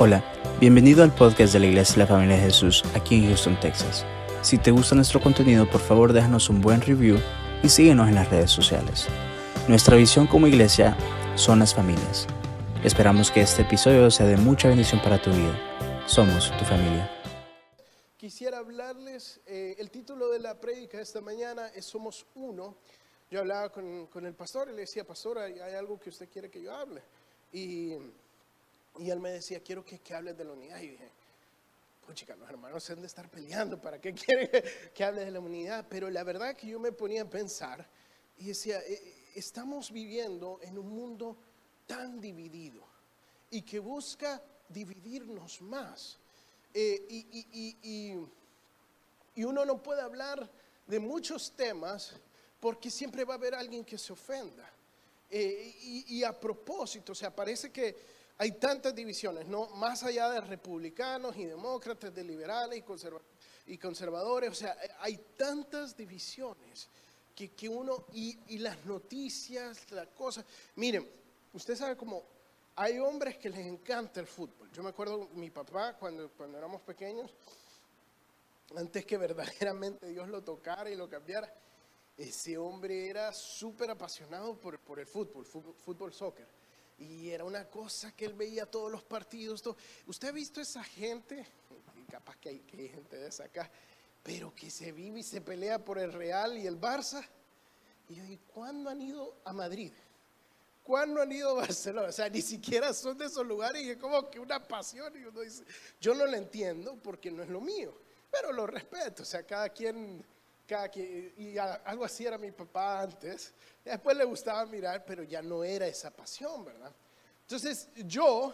Hola, bienvenido al podcast de la Iglesia de la Familia de Jesús aquí en Houston, Texas. Si te gusta nuestro contenido, por favor déjanos un buen review y síguenos en las redes sociales. Nuestra visión como iglesia son las familias. Esperamos que este episodio sea de mucha bendición para tu vida. Somos tu familia. Quisiera hablarles, eh, el título de la prédica esta mañana es Somos Uno. Yo hablaba con, con el pastor y le decía, pastor, hay algo que usted quiere que yo hable. Y y él me decía, quiero que, que hables de la unidad. Y dije, chica, los hermanos se han de estar peleando, ¿para qué quieren que hables de la unidad? Pero la verdad que yo me ponía a pensar y decía, eh, eh, estamos viviendo en un mundo tan dividido y que busca dividirnos más. Eh, y, y, uno no puede hablar de muchos temas porque siempre va a haber alguien que se ofenda. y, a propósito, o sea, parece que hay tantas divisiones, ¿no? Más allá de republicanos y demócratas, de liberales y, conservadores, o sea, hay tantas divisiones que, que uno, y, las noticias, las cosas, miren, usted sabe cómo hay hombres que les encanta el fútbol. Yo me acuerdo mi papá cuando, cuando éramos pequeños, antes que verdaderamente Dios lo tocara y lo cambiara, ese hombre era súper apasionado por, por el fútbol, fútbol, fútbol, soccer. Y era una cosa que él veía todos los partidos. ¿Usted ha visto esa gente? capaz que hay, gente de esa acá, pero que se vive y se pelea por el Real y el Barça. Y yo digo, ¿cuándo han ido a Madrid? ¿Cuándo han ido a Barcelona? O sea, ni siquiera son de esos lugares y es como que una pasión. Y uno dice, yo no lo entiendo porque no es lo mío, pero lo respeto. O sea, cada quien y algo así era mi papá antes. Después le gustaba mirar, pero ya no era esa pasión, ¿verdad? Entonces yo,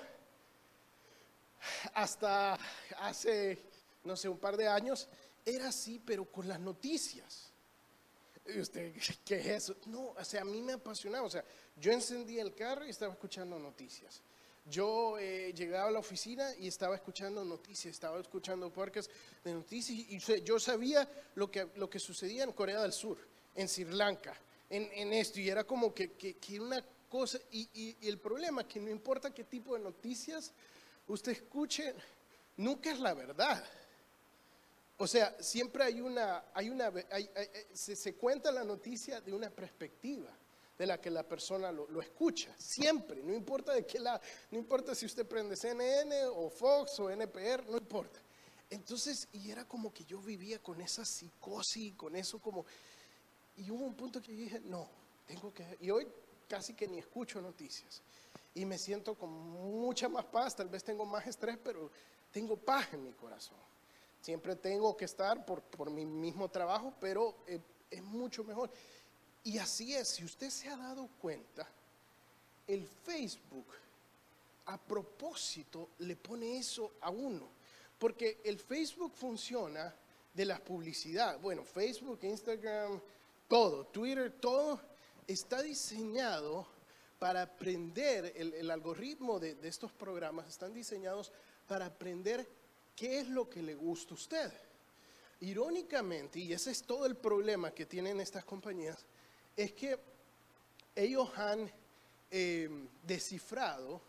hasta hace, no sé, un par de años, era así, pero con las noticias. ¿Y usted qué es eso? No, o sea, a mí me apasionaba. O sea, yo encendía el carro y estaba escuchando noticias. Yo eh, llegaba a la oficina y estaba escuchando noticias, estaba escuchando podcasts de noticias y yo sabía lo que, lo que sucedía en Corea del Sur, en Sri Lanka, en, esto, y era como que, que, una cosa, y, y, el problema es que no importa qué tipo de noticias usted escuche, nunca es la verdad. O sea, siempre hay una, hay una, se, se cuenta la noticia de una perspectiva de la que la persona lo, escucha, siempre, no importa de qué la, no importa si usted prende CNN o Fox o NPR, no importa. Entonces, y era como que yo vivía con esa psicosis, con eso como, y hubo un punto que dije, no, tengo que, y hoy casi que ni escucho noticias, y me siento con mucha más paz, tal vez tengo más estrés, pero tengo paz en mi corazón. Siempre tengo que estar por, por mi mismo trabajo, pero eh, es mucho mejor. Y así es, si usted se ha dado cuenta, el Facebook a propósito le pone eso a uno, porque el Facebook funciona de la publicidad. Bueno, Facebook, Instagram, todo, Twitter, todo está diseñado para aprender, el, algoritmo de, de, estos programas están diseñados para aprender qué es lo que le gusta a usted. Irónicamente, y ese es todo el problema que tienen estas compañías, es que ellos han eh, descifrado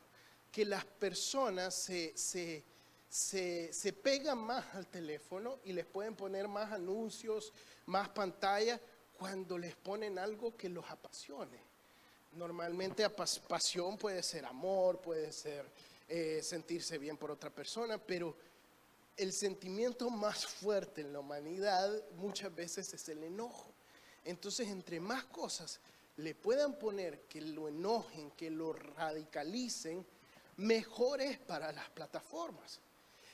que las personas se, se, pegan más al teléfono y les pueden poner más anuncios, más pantalla, cuando les ponen algo que los apasione. Normalmente pasión puede ser amor, puede ser eh, sentirse bien por otra persona, pero el sentimiento más fuerte en la humanidad muchas veces es el enojo. Entonces, entre más cosas le puedan poner que lo enojen, que lo radicalicen, mejor es para las plataformas.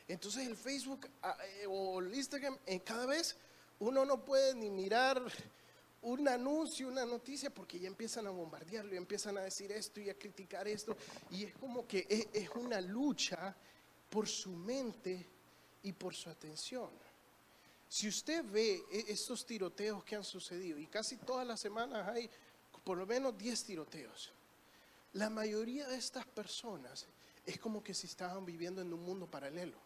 Entonces el Facebook ah, eh, o el Instagram, en cada vez uno no puede ni mirar un anuncio, una noticia, porque ya empiezan a bombardearlo, ya empiezan a decir esto y a criticar esto. Y es como que es, es una lucha por su mente y por su atención. Si usted ve e, estos tiroteos que han sucedido, y casi todas las semanas hay por lo menos 10 tiroteos, la mayoría de estas personas es como que si estaban viviendo en un mundo paralelo.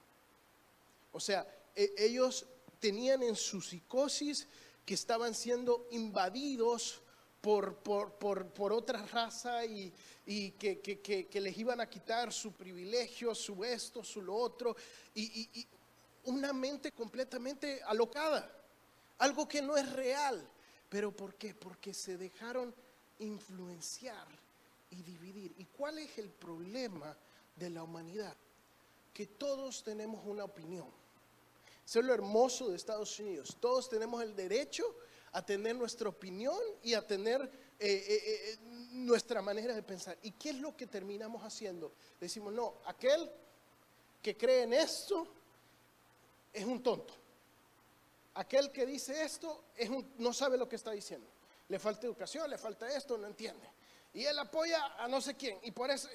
O sea, e, ellos tenían en su psicosis que estaban siendo invadidos por, por, por, por otra raza y, y que, que, que, que les iban a quitar su privilegio, su esto, su lo otro, y, y- una mente completamente alocada, algo que no es real. ¿Pero por qué? Porque se dejaron influenciar y dividir. ¿Y cuál es el problema de la humanidad? Que todos tenemos una opinión. Eso es lo hermoso de Estados Unidos. Todos tenemos el derecho a tener nuestra opinión y a tener eh, eh, eh, nuestra manera de pensar. ¿Y qué es lo que terminamos haciendo? Decimos, no, aquel que cree en esto es un tonto. Aquel que dice esto es un- no sabe lo que está diciendo. Le falta educación, le falta esto, no entiende. Y él apoya a no sé quién y por eso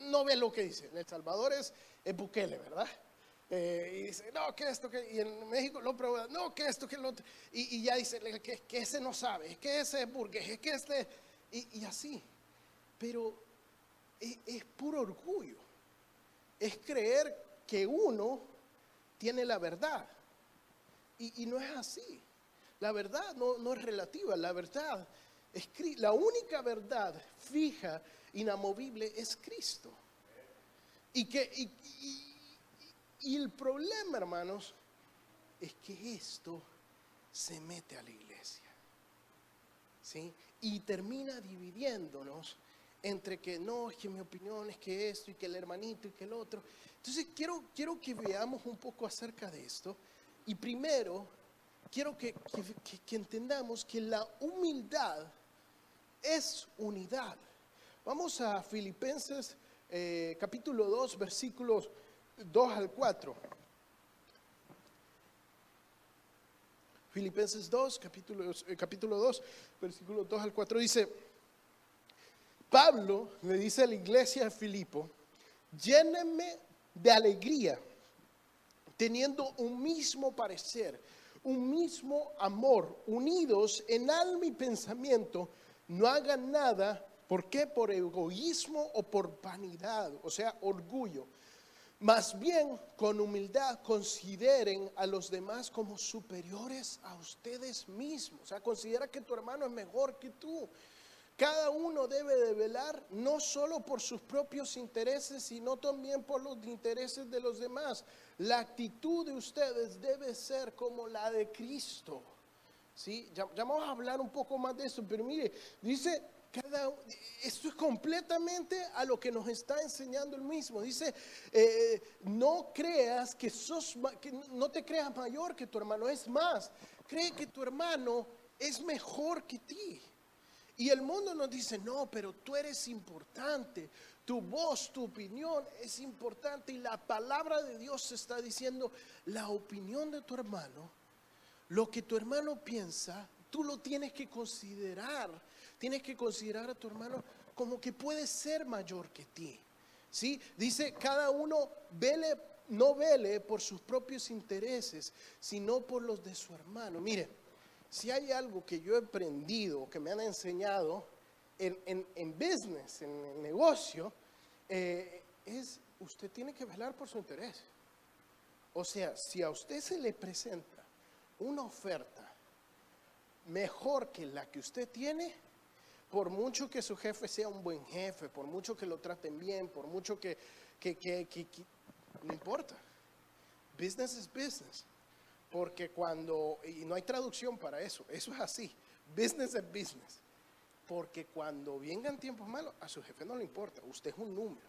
no, ve lo que dice. El Salvador es, es Bukele, ¿verdad? Eh, y dice, no, que esto, que... Y en México lo prueba, no, que esto, que lo. Y, ya dice, que, ese no sabe, que ese es burgués, es que este... Y, y así. Pero es, es puro orgullo. Es creer que uno tiene la verdad. Y, no es así. La verdad no, es relativa, la verdad es La única verdad fija, inamovible, es Cristo. Y, que, y el problema, hermanos, es que esto se mete a la iglesia. ¿sí? Y termina dividiéndonos entre que no, es que mi opinión es que esto y que el hermanito y que el otro. Entonces quiero, quiero que veamos un poco acerca de esto. Y primero, quiero que, que- que- entendamos que la humildad es unidad. Vamos a Filipenses eh, capítulo 2, versículos 2 al 4. Filipenses 2, capítulo, eh, capítulo 2, versículo 2 al 4 dice, Pablo le dice a la iglesia de Filipo, llénenme de alegría, teniendo un mismo parecer, un mismo amor, unidos en alma y pensamiento, no hagan nada, ¿por qué? Por egoísmo o por vanidad, o sea, orgullo. Más bien, con humildad, consideren a los demás como superiores a ustedes mismos. O sea, considera que tu hermano es mejor que tú. Cada uno debe de velar no solo por sus propios intereses, sino también por los intereses de los demás. La actitud de ustedes debe ser como la de Cristo. ¿Sí? Ya, ya vamos a hablar un poco más de esto, pero mire, dice, cada, esto es completamente a lo que nos está enseñando el mismo. Dice, eh, no creas que sos, que no te creas mayor que tu hermano, es más, cree que tu hermano es mejor que ti. Y el mundo nos dice, no, pero tú eres importante, tu voz, tu opinión es importante. Y la palabra de Dios está diciendo, la opinión de tu hermano, lo que tu hermano piensa, tú lo tienes que considerar. Tienes que considerar a tu hermano como que puede ser mayor que ti. ¿Sí? Dice, cada uno vele, no vele por sus propios intereses, sino por los de su hermano. Mire, si hay algo que yo he aprendido, que me han enseñado en, en- en business, en negocio, eh, es usted tiene que velar por su interés. O sea, si a usted se le presenta una oferta mejor que la que usted tiene, por mucho que su jefe sea un buen jefe, por mucho que lo traten bien, por mucho que, que- que- que- no importa. Business is business. Porque cuando, y no hay traducción para eso, eso es así, business is business. Porque cuando vengan tiempos malos, a su jefe no le importa, usted es un número.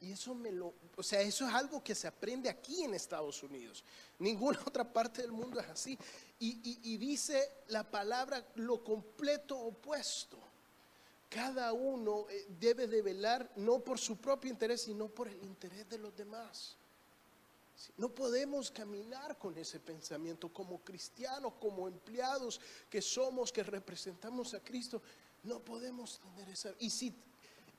Y eso me lo, o sea, eso es algo que se aprende aquí en Estados Unidos. Ninguna otra parte del mundo es así. Y, y- y dice la palabra lo completo opuesto. Cada uno eh, debe de velar no por su propio interés, sino por el interés de los demás. No podemos caminar con ese pensamiento como cristianos, como empleados que somos, que representamos a Cristo. No podemos tener esa. Y si,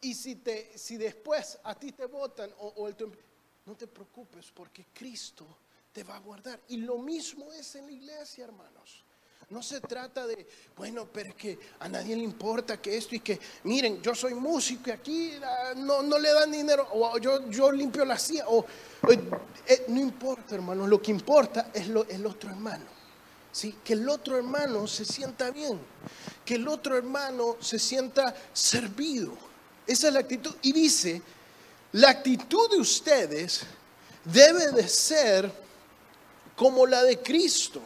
y si, te, si después a ti te votan o, el emple- no te preocupes porque Cristo te va a guardar. Y lo mismo es en la iglesia, hermanos. No se trata de, bueno, pero es que a nadie le importa que esto y que, miren, yo soy músico y aquí ah, no, no le dan dinero, o yo, yo limpio la silla, o, eh, no importa, hermano, lo que importa es lo, el otro hermano. ¿sí? que el otro hermano se sienta bien, que el otro hermano se sienta servido. Esa es la actitud. Y dice, la actitud de ustedes debe de ser como la de Cristo.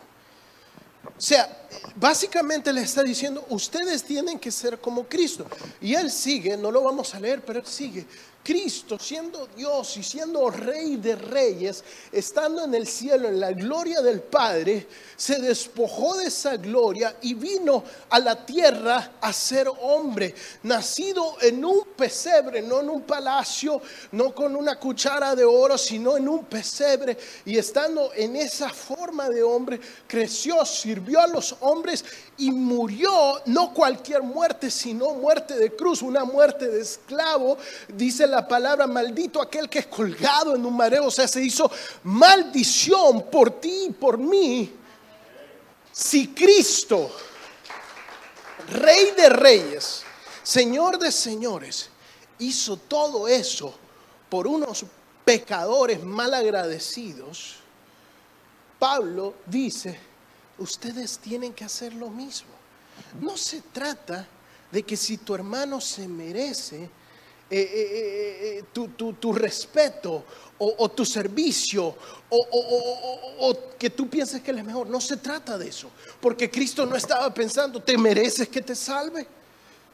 O sea, básicamente le está diciendo, ustedes tienen que ser como Cristo. Y él sigue, no lo vamos a leer, pero él sigue. Cristo, siendo Dios y siendo Rey de Reyes, estando en el cielo, en la gloria del Padre, se despojó de esa gloria y vino a la tierra a ser hombre, nacido en un pesebre, no en un palacio, no con una cuchara de oro, sino en un pesebre. Y estando en esa forma de hombre, creció, sirvió a los hombres y murió, no cualquier muerte, sino muerte de cruz, una muerte de esclavo, dice la palabra, maldito aquel que es colgado en un mareo, o sea, se hizo maldición por ti y por mí. Si Cristo, Rey de Reyes, Señor de Señores, hizo todo eso por unos pecadores mal agradecidos, Pablo dice, ustedes tienen que hacer lo mismo. No se trata de que si tu hermano se merece eh, eh, eh, tu, respeto o, tu servicio o, que tú pienses que él es mejor. No se trata de eso. Porque Cristo no estaba pensando, te mereces que te salve.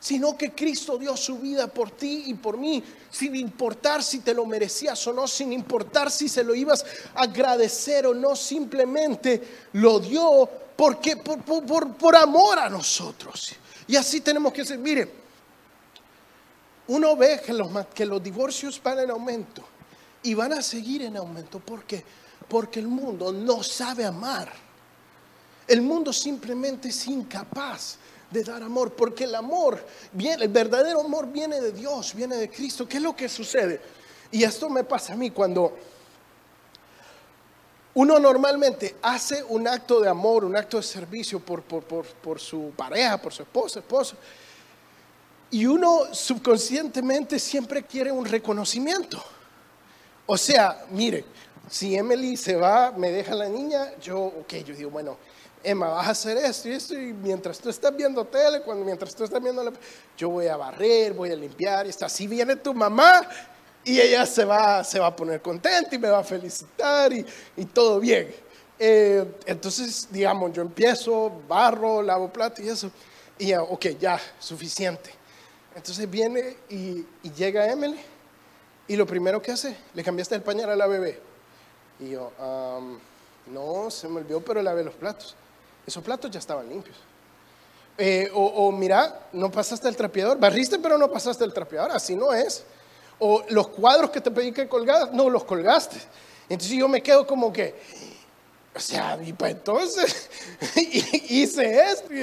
Sino que Cristo dio su vida por ti y por mí, sin importar si te lo merecías o no, sin importar si se lo ibas a agradecer o no, simplemente lo dio porque, por, amor a nosotros. Y así tenemos que ser. Mire, uno ve que los, que los divorcios van en aumento y van a seguir en aumento. ¿Por qué? Porque el mundo no sabe amar. El mundo simplemente es incapaz de dar amor, porque el amor, viene, el verdadero amor viene de Dios, viene de Cristo. ¿Qué es lo que sucede? Y esto me pasa a mí cuando uno normalmente hace un acto de amor, un acto de servicio por, por, su pareja, por su esposa, esposo, y uno subconscientemente siempre quiere un reconocimiento. O sea, mire, si Emily se va, me deja la niña, yo, ok, yo digo, bueno, Emma, vas a hacer esto y esto, y mientras tú estás viendo tele, cuando, mientras tú estás viendo la, yo voy a barrer, voy a limpiar, y está, si viene tu mamá, y ella se va, se va a poner contenta y me va a felicitar y, todo bien. Eh, entonces, digamos, yo empiezo, barro, lavo plato y eso, y ya, ok, ya, suficiente. Entonces viene y, llega Emily y lo primero que hace, le cambiaste el pañal a la bebé. Y yo, no, se me olvidó, pero lavé los platos. Esos platos ya estaban limpios. Eh, o, o, mira, no pasaste el trapeador, barriste pero no pasaste el trapeador, así no es o los cuadros que te pedí que colgaras, no los colgaste. Entonces yo me quedo como que, o sea, y pues entonces hice esto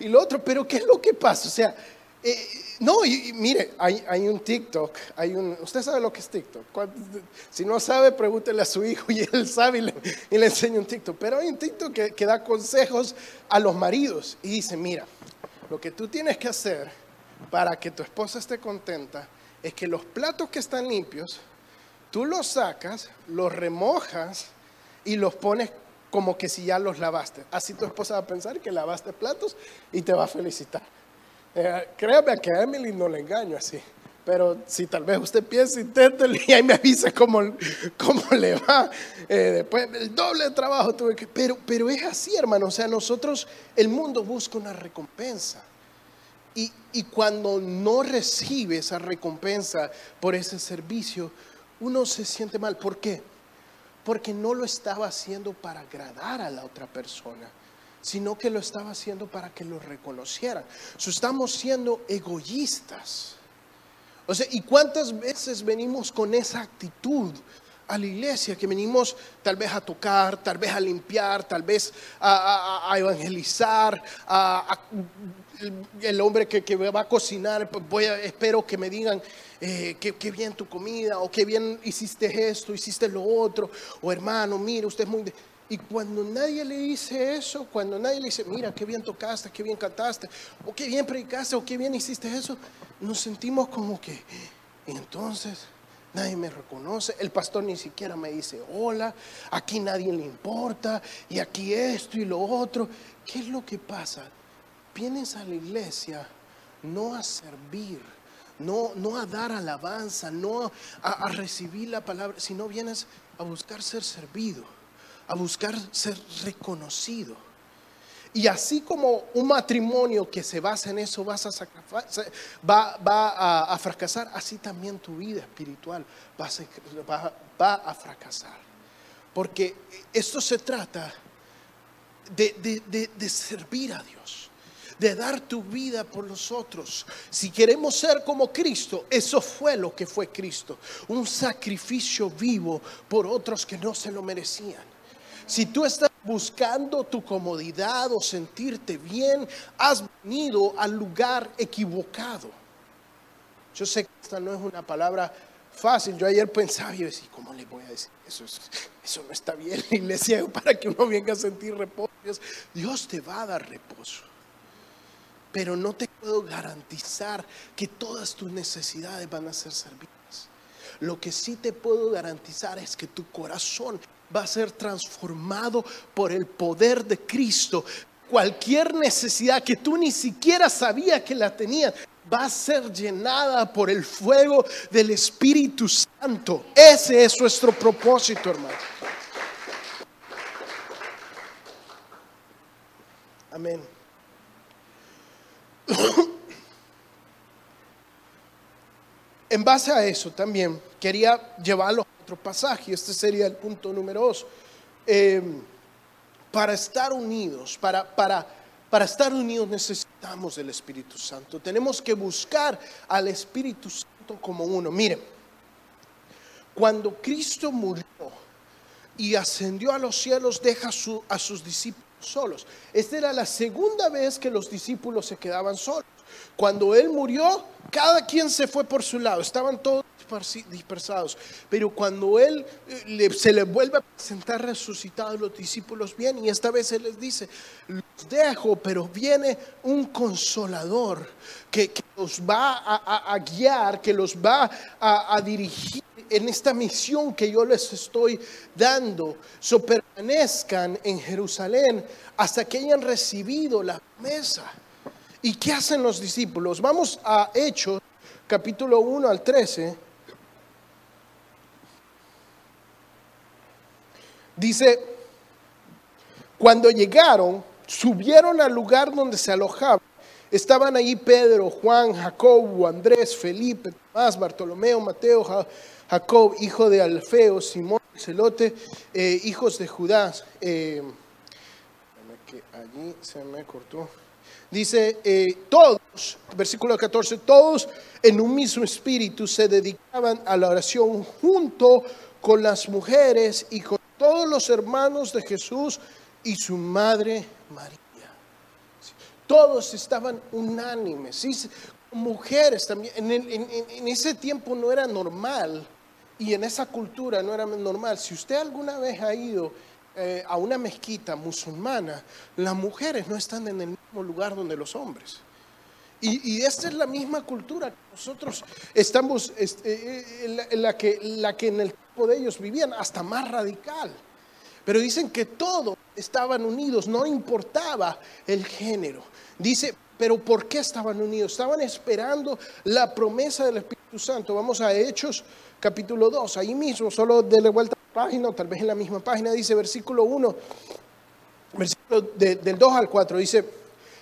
y, lo otro, pero ¿qué es lo que pasa? O sea, eh, no, y, mire, hay, un TikTok, hay un, usted sabe lo que es TikTok. Si no sabe, pregúntele a su hijo y él sabe y le, y le enseña un TikTok. Pero hay un TikTok que, que da consejos a los maridos y dice, mira, lo que tú tienes que hacer para que tu esposa esté contenta es que los platos que están limpios, tú los sacas, los remojas y los pones como que si ya los lavaste. Así tu esposa va a pensar que lavaste platos y te va a felicitar. Eh, créame que a Emily no le engaño así. Pero si tal vez usted piensa, inténtelo y ahí me avisa cómo, cómo le va. Eh, después, el doble de trabajo tuve que... Pero, pero es así, hermano. O sea, nosotros, el mundo busca una recompensa. Y, cuando no recibe esa recompensa por ese servicio, uno se siente mal. ¿Por qué? Porque no lo estaba haciendo para agradar a la otra persona, sino que lo estaba haciendo para que lo reconocieran. estamos siendo egoístas. O sea, ¿y cuántas veces venimos con esa actitud a la iglesia? Que venimos tal vez a tocar, tal vez a limpiar, tal vez a, evangelizar, a el hombre que, va a cocinar, pues voy espero que me digan eh, qué, bien tu comida, o qué bien hiciste esto, hiciste lo otro, o hermano, mire, usted es muy... Y cuando nadie le dice eso, cuando nadie le dice, mira, qué bien tocaste, qué bien cantaste, o qué bien predicaste, o qué bien hiciste eso, nos sentimos como que, y entonces, nadie me reconoce, el pastor ni siquiera me dice hola, aquí nadie le importa, y aquí esto y lo otro. ¿Qué es lo que pasa? Vienes a la iglesia no a servir, no, no a dar alabanza, no a, a recibir la palabra, sino vienes a buscar ser servido, a buscar ser reconocido. Y así como un matrimonio que se basa en eso vas a va, va a, fracasar, así también tu vida espiritual va a, fracasar. Porque esto se trata de- de- de servir a Dios, de dar tu vida por los otros. Si queremos ser como Cristo, eso fue lo que fue Cristo, un sacrificio vivo por otros que no se lo merecían. Si tú estás buscando tu comodidad o sentirte bien, has venido al lugar equivocado. Yo sé que esta no es una palabra fácil. Yo ayer pensaba y decía, ¿cómo le voy a decir eso? Eso, no está bien, iglesia, para que uno venga a sentir reposo. Dios te va a dar reposo. Pero no te puedo garantizar que todas tus necesidades van a ser servidas. Lo que sí te puedo garantizar es que tu corazón va a ser transformado por el poder de Cristo. Cualquier necesidad que tú ni siquiera sabías que la tenías va a ser llenada por el fuego del Espíritu Santo. Ese es nuestro propósito, hermano. Amén. En base a eso también quería llevarlo a otro pasaje. Este sería el punto número dos. Eh, para estar unidos, para, para, para estar unidos necesitamos del Espíritu Santo. Tenemos que buscar al Espíritu Santo como uno. Miren, cuando Cristo murió y ascendió a los cielos, deja a sus discípulos solos. Esta era la segunda vez que los discípulos se quedaban solos. Cuando Él murió, cada quien se fue por su lado, estaban todos dispersados. Pero cuando Él eh, se le vuelve a presentar resucitado, los discípulos vienen y esta vez Él les dice, los dejo, pero viene un consolador que, los va a guiar, que los va a, a dirigir en esta misión que yo les estoy dando. So permanezcan en Jerusalén hasta que hayan recibido la promesa. ¿Y qué hacen los discípulos? Vamos a Hechos, capítulo 1 al 13. Dice, cuando llegaron, subieron al lugar donde se alojaban. Estaban allí Pedro, Juan, Jacobo, Andrés, Felipe, Tomás, Bartolomeo, Mateo, Ja- Jacob, hijo de Alfeo, Simón, Celote, eh, hijos de Judá. Eh, que allí se me cortó. Dice, eh, todos, versículo 14, todos en un mismo espíritu se dedicaban a la oración junto con las mujeres y con todos los hermanos de Jesús y su madre María. Todos estaban unánimes, mujeres también. En ese tiempo no era normal y en esa cultura no era normal. Si usted alguna vez ha ido eh, a una mezquita musulmana, las mujeres no están en el mismo lugar donde los hombres. Y, esta es la misma cultura que nosotros estamos, este, eh, en la, la que, la que en el tiempo de ellos vivían, hasta más radical. Pero dicen que todos estaban unidos, no importaba el género. Dice, pero ¿por qué estaban unidos? Estaban esperando la promesa del Espíritu Santo. Vamos a Hechos capítulo 2, ahí mismo, solo de vuelta a la página, o tal vez en la misma página, dice versículo 1, versículo de- del 2 al 4, dice,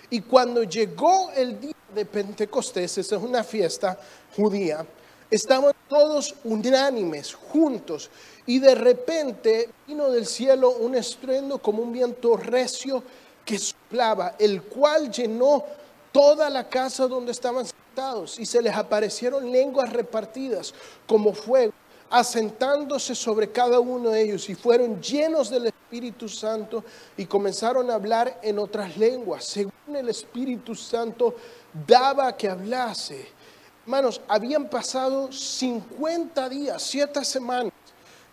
y cuando llegó el día de Pentecostés, esa es una fiesta judía, estaban todos unánimes, juntos, y de repente vino del cielo un estruendo como un viento recio que soplaba, el cual llenó toda la casa donde estaban y se les aparecieron lenguas repartidas como fuego, asentándose sobre cada uno de ellos, y fueron llenos del Espíritu Santo y comenzaron a hablar en otras lenguas, según el Espíritu Santo daba que hablase. Hermanos, habían pasado 50 días, 7 semanas,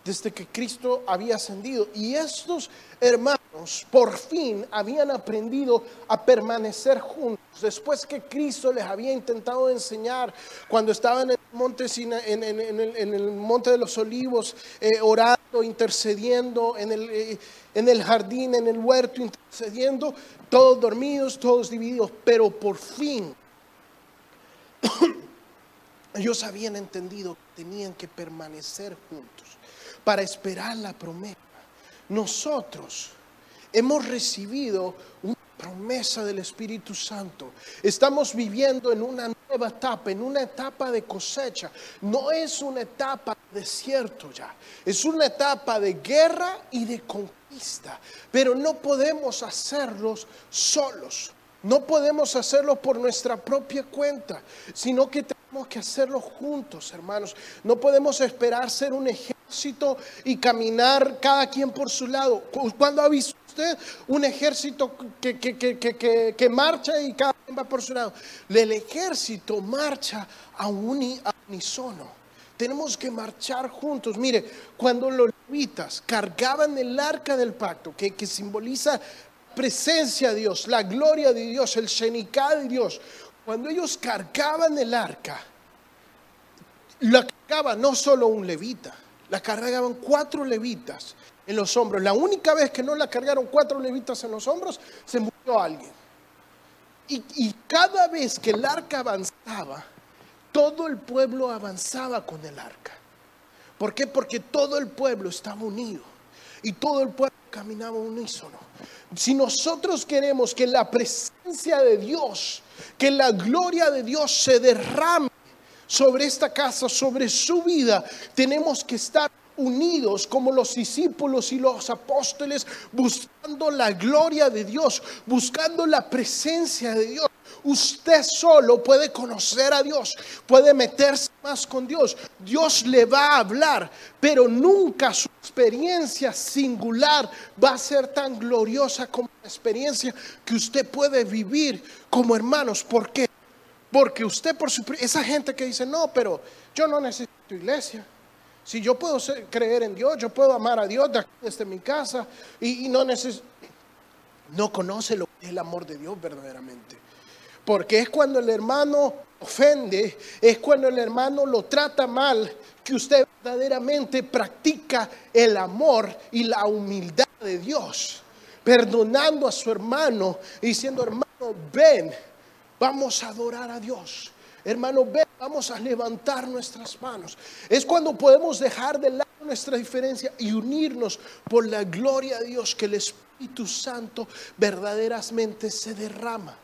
desde que Cristo había ascendido. Y estos hermanos por fin habían aprendido a permanecer juntos. Después que Cristo les había intentado enseñar cuando estaban en el monte, en, el, monte de los olivos, eh, orando, intercediendo, en el, eh, en el jardín, en el huerto, intercediendo, todos dormidos, todos divididos. Pero por fin ellos habían entendido que tenían que permanecer juntos para esperar la promesa. Nosotros hemos recibido una promesa del Espíritu Santo. Estamos viviendo en una nueva etapa, en una etapa de cosecha. No es una etapa de desierto ya, es una etapa de guerra y de conquista. Pero no podemos hacerlos solos. No podemos hacerlo por nuestra propia cuenta, sino que tenemos que hacerlo juntos, hermanos. No podemos esperar ser un ejército y caminar cada quien por su lado. ¿Cuándo ha visto usted un ejército que, que, marcha y cada quien va por su lado? El ejército marcha a, un, a unisono. Tenemos que marchar juntos. Mire, cuando los levitas cargaban el arca del pacto, que, que simboliza presencia de Dios, la gloria de Dios, el Shenikah de Dios, cuando ellos cargaban el arca, la cargaba no solo un levita, la cargaban cuatro levitas en los hombros. La única vez que no la cargaron cuatro levitas en los hombros, se murió alguien. Y, cada vez que el arca avanzaba, todo el pueblo avanzaba con el arca. ¿Por qué? Porque todo el pueblo estaba unido y todo el pueblo caminaba unísono. Si nosotros queremos que la presencia de Dios, que la gloria de Dios se derrame sobre esta casa, sobre su vida, tenemos que estar unidos como los discípulos y los apóstoles, buscando la gloria de Dios, buscando la presencia de Dios. Usted solo puede conocer a Dios, puede meterse más con Dios. Dios le va a hablar, pero nunca su experiencia singular va a ser tan gloriosa como la experiencia que usted puede vivir como hermanos. ¿Por qué? Porque usted por su... Esa gente que dice, no, pero yo no necesito iglesia. Si yo puedo creer en Dios, yo puedo amar a Dios desde mi casa y, y no necesito... No conoce lo que es el amor de Dios verdaderamente. Porque es cuando el hermano ofende, es cuando el hermano lo trata mal, que usted verdaderamente practica el amor y la humildad de Dios. Perdonando a su hermano y diciendo, hermano, ven, vamos a adorar a Dios. Hermano, ven, vamos a levantar nuestras manos. Es cuando podemos dejar de lado nuestra diferencia y unirnos por la gloria de Dios que el Espíritu Santo verdaderamente se derrama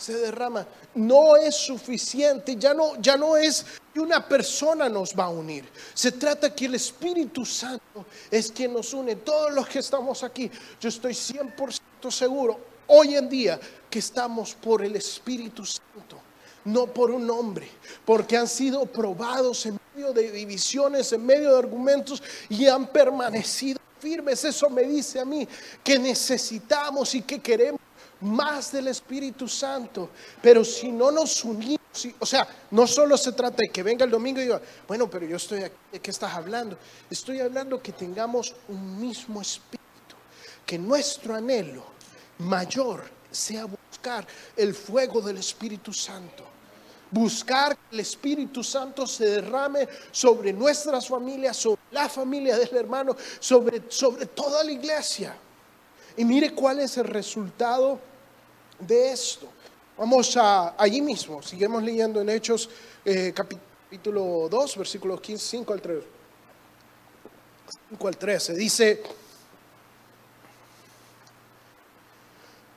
se derrama. No es suficiente, ya no, ya no es que una persona nos va a unir. Se trata que el Espíritu Santo es quien nos une. Todos los que estamos aquí, yo estoy 100% seguro hoy en día que estamos por el Espíritu Santo, no por un hombre, porque han sido probados en medio de divisiones, en medio de argumentos y han permanecido firmes. Eso me dice a mí que necesitamos y que queremos más del Espíritu Santo. Pero si no nos unimos, o sea, no solo se trata de que venga el domingo y diga, bueno, pero yo estoy aquí, ¿de qué estás hablando? Estoy hablando que tengamos un mismo espíritu, que nuestro anhelo mayor sea buscar el fuego del Espíritu Santo. Buscar que el Espíritu Santo se derrame sobre nuestras familias, sobre la familia del hermano, sobre, sobre toda la iglesia. Y mire cuál es el resultado de esto. Vamos a allí mismo, seguimos leyendo en Hechos eh, capítulo 2, versículos 15, 5 al 3. 5 al 13. Dice,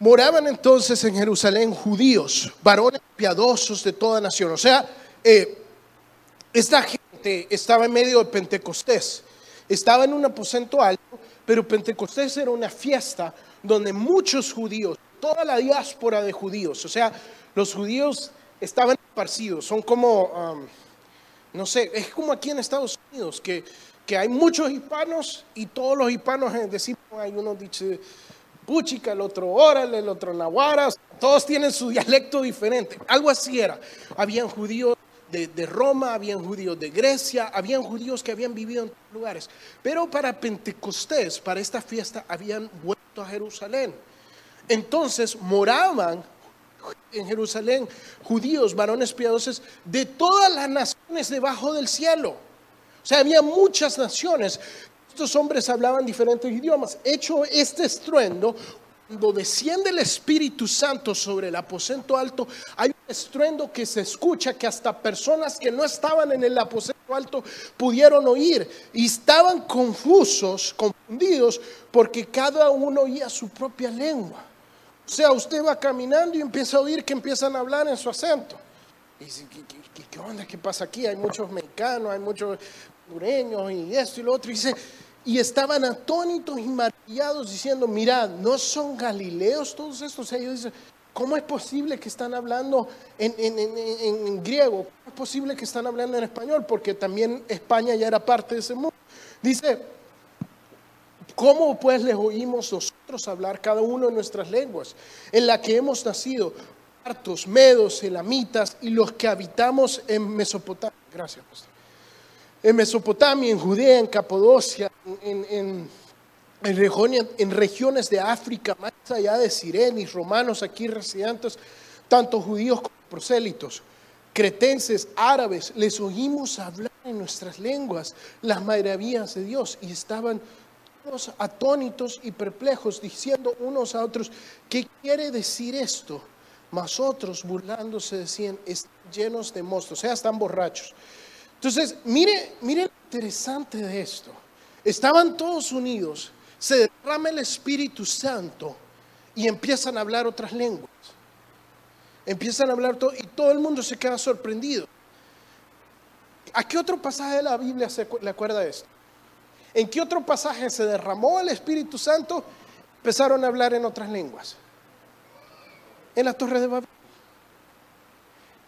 moraban entonces en Jerusalén judíos, varones piadosos de toda nación. O sea, eh, esta gente estaba en medio de Pentecostés, estaba en un aposento alto, pero Pentecostés era una fiesta donde muchos judíos toda la diáspora de judíos. O sea, los judíos estaban esparcidos, son como, um, no sé, es como aquí en Estados Unidos, que, que hay muchos hispanos y todos los hispanos eh, decimos, hay uno dice puchica, el otro órale, el otro nahuaras, todos tienen su dialecto diferente. Algo así era. Habían judíos de, de Roma, habían judíos de Grecia, habían judíos que habían vivido en lugares. Pero para Pentecostés, para esta fiesta, habían vuelto a Jerusalén. Entonces moraban en Jerusalén judíos, varones piadosos de todas las naciones debajo del cielo. O sea, había muchas naciones. Estos hombres hablaban diferentes idiomas. Hecho este estruendo, cuando desciende el Espíritu Santo sobre el aposento alto, hay un estruendo que se escucha que hasta personas que no estaban en el aposento alto pudieron oír y estaban confusos, confundidos, porque cada uno oía su propia lengua. O sea, usted va caminando y empieza a oír que empiezan a hablar en su acento. Y dice, ¿qué, qué- qué- onda? ¿Qué pasa aquí? Hay muchos mexicanos, hay muchos hondureños y esto y lo otro. Y, dice, y estaban atónitos y maravillados diciendo, mirad, ¿no son galileos todos estos? Ellos dicen, ¿cómo es posible que están hablando en griego? ¿Cómo es posible que están hablando en español? Porque también España ya era parte de ese mundo. Dice, ¿Cómo pues les oímos nosotros hablar cada uno en nuestras lenguas, en la que hemos nacido, partos, medos, elamitas y los que habitamos en Mesopotamia? Gracias, pastor. En Mesopotamia, en Judea, en Capadocia, en, en- en en regiones de África, más allá de Sirenis, romanos aquí residentes, tanto judíos como prosélitos, cretenses, árabes, les oímos hablar en nuestras lenguas las maravillas de Dios y estaban todos atónitos y perplejos, diciendo unos a otros, ¿qué quiere decir esto? Mas otros, burlándose, decían, están llenos de mostos, o sea, están borrachos. Entonces, mire, mire lo interesante de esto. Estaban todos unidos, se derrama el Espíritu Santo y empiezan a hablar otras lenguas. Empiezan a hablar todo y todo el mundo se queda sorprendido. ¿A qué otro pasaje de la Biblia se le acuerda esto? ¿En qué otro pasaje se derramó el Espíritu Santo? Empezaron a hablar en otras lenguas. En la Torre de Babel.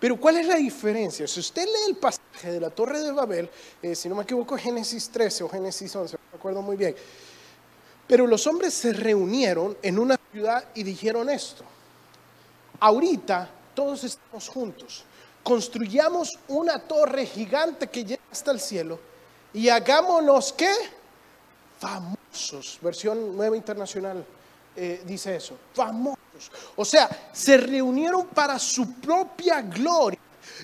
Pero ¿cuál es la diferencia? Si usted lee el pasaje de la Torre de Babel, eh, si no me equivoco, Génesis 13 o Génesis 11, no me acuerdo muy bien. Pero los hombres se reunieron en una ciudad y dijeron esto. Ahorita todos estamos juntos. Construyamos una torre gigante que llega hasta el cielo y hagámonos qué? Famosos. Versión nueva internacional eh, dice eso. Famosos. O sea, se reunieron para su propia gloria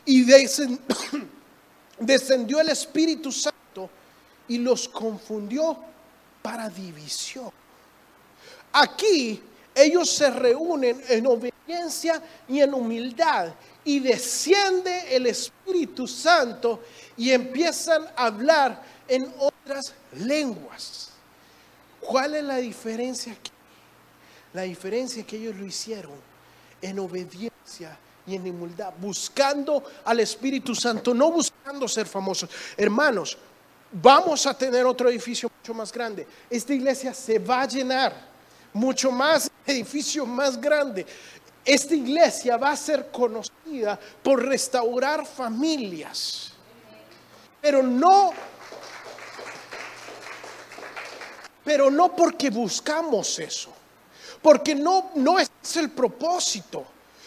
y descendió el Espíritu Santo y los confundió para división. Aquí ellos se reúnen en obediencia y en humildad y desciende el Espíritu Santo y empiezan a hablar en otras lenguas. ¿Cuál es la diferencia aquí? La diferencia es que ellos lo hicieron en obediencia y en humildad, buscando al Espíritu Santo, no buscando ser famosos. Hermanos, vamos a tener otro edificio mucho más grande. Esta iglesia se va a llenar mucho más, edificio más grande. Esta iglesia va a ser conocida por restaurar familias, pero no, pero no porque buscamos eso, porque no, no es el propósito.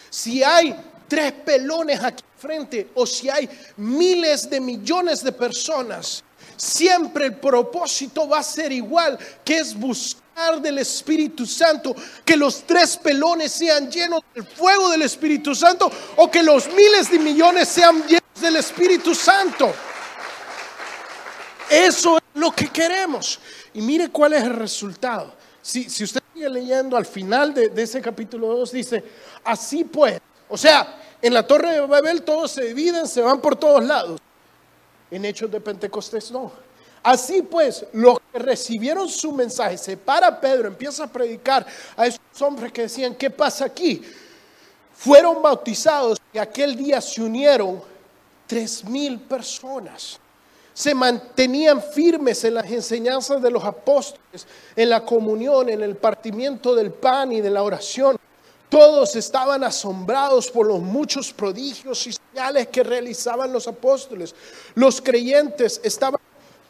Si hay tres pelones aquí frente o si hay miles de millones de personas, siempre el propósito va a ser igual, que es buscar del Espíritu Santo, que los tres pelones sean llenos del fuego del Espíritu Santo o que los miles de millones sean llenos del Espíritu Santo. Eso es lo que queremos. Y mire cuál es el resultado. Si, si usted sigue leyendo al final de, de ese capítulo 2, dice, así pues, o sea, en la torre de Babel todos se dividen, se van por todos lados. En Hechos de Pentecostés no. Así pues, los que recibieron su mensaje, se para Pedro, empieza a predicar a esos hombres que decían, ¿qué pasa aquí? Fueron bautizados y aquel día se unieron tres mil personas se mantenían firmes en las enseñanzas de los apóstoles, en la comunión, en el partimiento del pan y de la oración. Todos estaban asombrados por los muchos prodigios y señales que realizaban los apóstoles. Los creyentes estaban,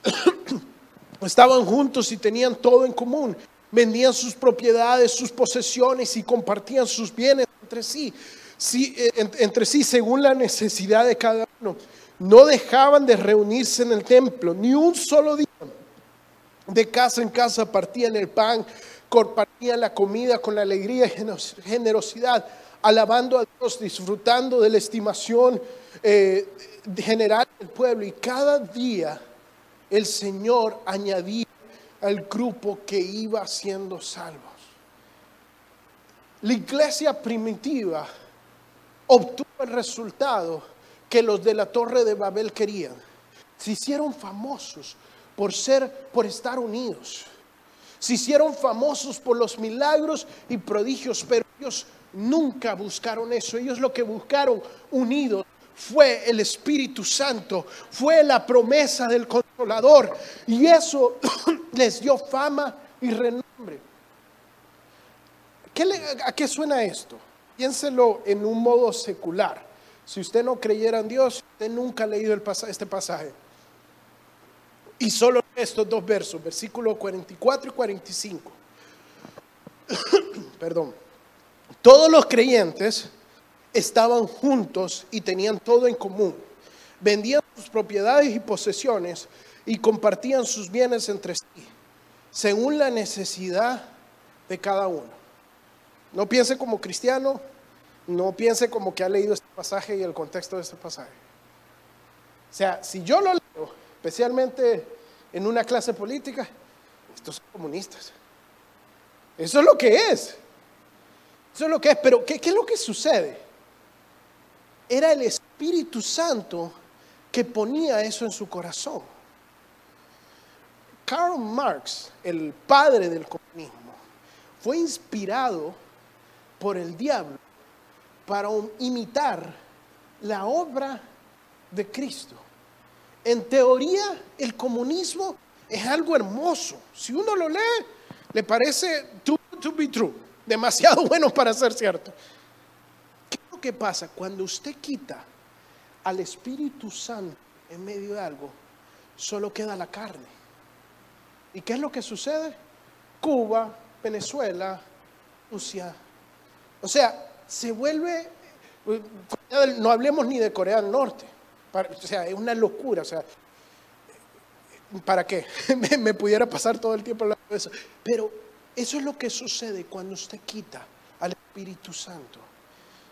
estaban juntos y tenían todo en común. Vendían sus propiedades, sus posesiones y compartían sus bienes entre sí, sí, eh, en- entre sí según la necesidad de cada uno no dejaban de reunirse en el templo, ni un solo día. De casa en casa partían el pan, compartían la comida con alegría y generosidad, alabando a Dios, disfrutando de la estimación eh, general del pueblo. Y cada día el Señor añadía al grupo que iba siendo salvos. La iglesia primitiva obtuvo el resultado que los de la Torre de Babel querían. Se hicieron famosos por ser, por estar unidos. Se hicieron famosos por los milagros y prodigios, pero ellos nunca buscaron eso. Ellos lo que buscaron unidos fue el Espíritu Santo, fue la promesa del consolador y eso les dio fama y renombre. ¿A qué suena esto? Piénselo en un modo secular. Si usted no creyera en Dios, usted nunca ha leído el este pasaje. Y solo estos dos versos, versículos 44 y 45. Perdón. Todos los creyentes estaban juntos y tenían todo en común. Vendían sus propiedades y posesiones y compartían sus bienes entre sí, según la necesidad de cada uno. No piense como cristiano, no piense como que ha leído este pasaje y el contexto de este pasaje. O sea, si yo lo leo, especialmente en una clase política, estos son comunistas. Eso es lo que es. Eso es lo que es. Pero ¿qué, qué es lo que sucede? Era el Espíritu Santo que ponía eso en su corazón. Karl Marx, el padre del comunismo, fue inspirado por el diablo para imitar la obra de Cristo. En teoría, el comunismo es algo hermoso. Si uno lo lee, le parece too to be true, demasiado bueno para ser cierto. ¿Qué es lo que pasa? Cuando usted quita al Espíritu Santo en medio de algo, solo queda la carne. ¿Y qué es lo que sucede? Cuba, Venezuela, Rusia. O sea, se vuelve, no hablemos ni de Corea del Norte, o sea, es una locura, o sea, ¿para qué? me, pudiera pasar todo el tiempo hablando de eso. Pero eso es lo que sucede cuando usted quita al Espíritu Santo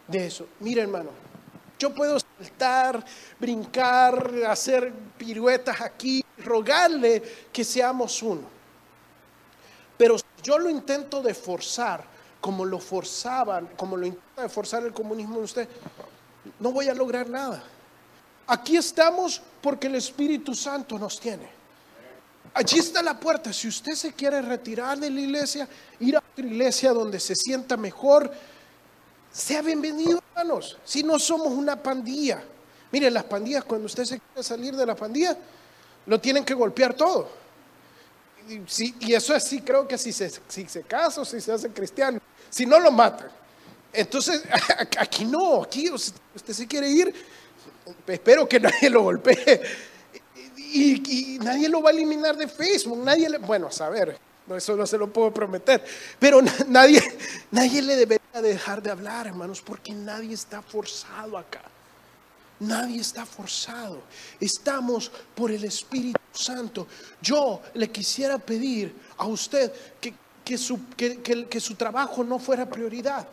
de eso. Mira hermano, yo puedo saltar, brincar, hacer piruetas aquí, rogarle que seamos uno. Pero si yo lo intento de forzar, como lo forzaban, como lo intenta forzar el comunismo en usted, no voy a lograr nada. Aquí estamos porque el Espíritu Santo nos tiene. Allí está la puerta. Si usted se quiere retirar de la iglesia, ir a otra iglesia donde se sienta mejor, sea bienvenido, hermanos. Si no somos una pandilla. Miren, las pandillas, cuando usted se quiere salir de la pandilla, lo tienen que golpear todo. Y eso es sí, creo que si se, si se casa o si se hace cristiano si no lo matan. Entonces, aquí no, aquí usted se quiere ir, espero que nadie lo golpee. Y, nadie lo va a eliminar de Facebook, nadie le, bueno, a saber, eso no se lo puedo prometer, pero nadie, nadie le debería dejar de hablar, hermanos, porque nadie está forzado acá. Nadie está forzado. Estamos por el Espíritu Santo. Yo le quisiera pedir a usted que, que su, que, su trabajo no fuera prioridad.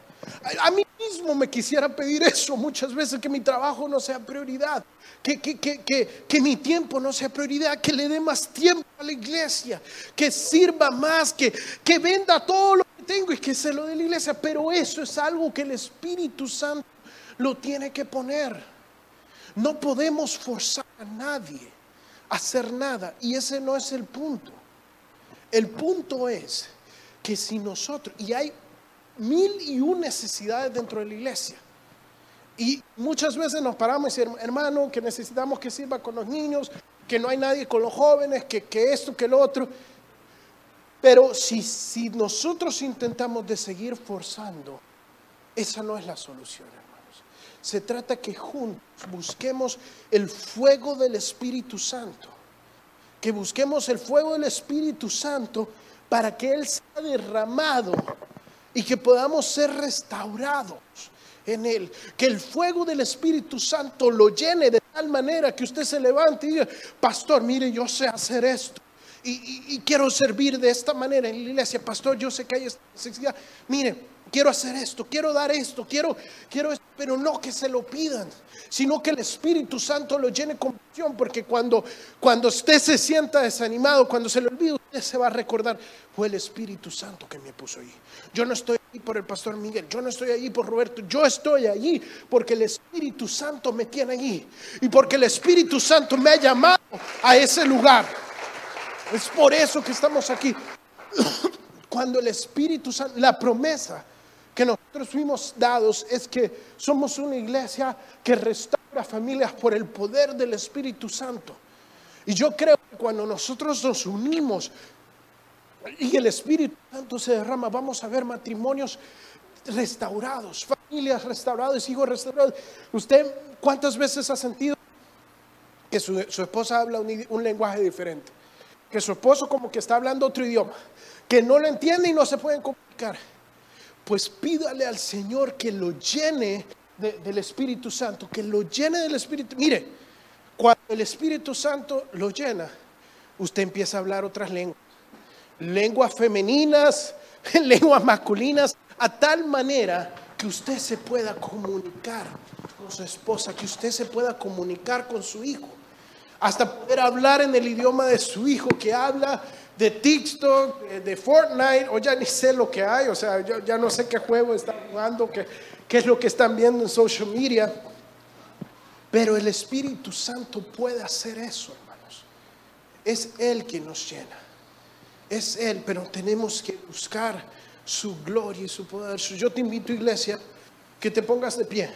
A, mí mismo me quisiera pedir eso muchas veces, que mi trabajo no sea prioridad, que, que, mi tiempo no sea prioridad, que le dé más tiempo a la iglesia, que sirva más, que, que venda todo lo que tengo y que se lo dé la iglesia. Pero eso es algo que el Espíritu Santo lo tiene que poner. No podemos forzar a nadie a hacer nada y ese no es el punto. El punto es que si nosotros, y hay mil y un necesidades dentro de la iglesia, y muchas veces nos paramos y decimos, hermano, que necesitamos que sirva con los niños, que no hay nadie con los jóvenes, que, que esto, que lo otro. Pero si, si nosotros intentamos de seguir forzando, esa no es la solución. Se trata que juntos busquemos el fuego del Espíritu Santo. Que busquemos el fuego del Espíritu Santo para que Él sea derramado y que podamos ser restaurados en Él. Que el fuego del Espíritu Santo lo llene de tal manera que usted se levante y diga, pastor, mire, yo sé hacer esto. Y, quiero servir de esta manera en la iglesia, pastor, yo sé que hay esta necesidad. Mire, quiero hacer esto, quiero dar esto, quiero, quiero esto, pero no que se lo pidan, sino que el Espíritu Santo lo llene con pasión, porque cuando, cuando usted se sienta desanimado, cuando se le olvide, usted se va a recordar, fue el Espíritu Santo que me puso ahí. Yo no estoy ahí por el pastor Miguel, yo no estoy ahí por Roberto, yo estoy allí porque el Espíritu Santo me tiene allí y porque el Espíritu Santo me ha llamado a ese lugar. Es por eso que estamos aquí. Cuando el Espíritu Santo, la promesa que nosotros fuimos dados es que somos una iglesia que restaura familias por el poder del Espíritu Santo. Y yo creo que cuando nosotros nos unimos y el Espíritu Santo se derrama, vamos a ver matrimonios restaurados, familias restauradas, hijos restaurados. ¿Usted cuántas veces ha sentido que su, esposa habla un lenguaje diferente? Que su esposo como que está hablando otro idioma, que no lo entiende y no se pueden comunicar. Pues pídale al Señor que lo llene del Espíritu Santo, que lo llene del Espíritu. Mire, cuando el Espíritu Santo lo llena, usted empieza a hablar otras lenguas, lenguas femeninas, lenguas masculinas, a tal manera que usted se pueda comunicar con su esposa, que usted se pueda comunicar con su hijo, hasta poder hablar en el idioma de su hijo que habla de TikTok, de Fortnite, o ya ni sé lo que hay, o sea, yo ya no sé qué juego están jugando, qué, qué es lo que están viendo en social media. Pero el Espíritu Santo puede hacer eso, hermanos. Es Él quien nos llena. Es Él, pero tenemos que buscar su gloria y su poder. Yo te invito, iglesia, que te pongas de pie.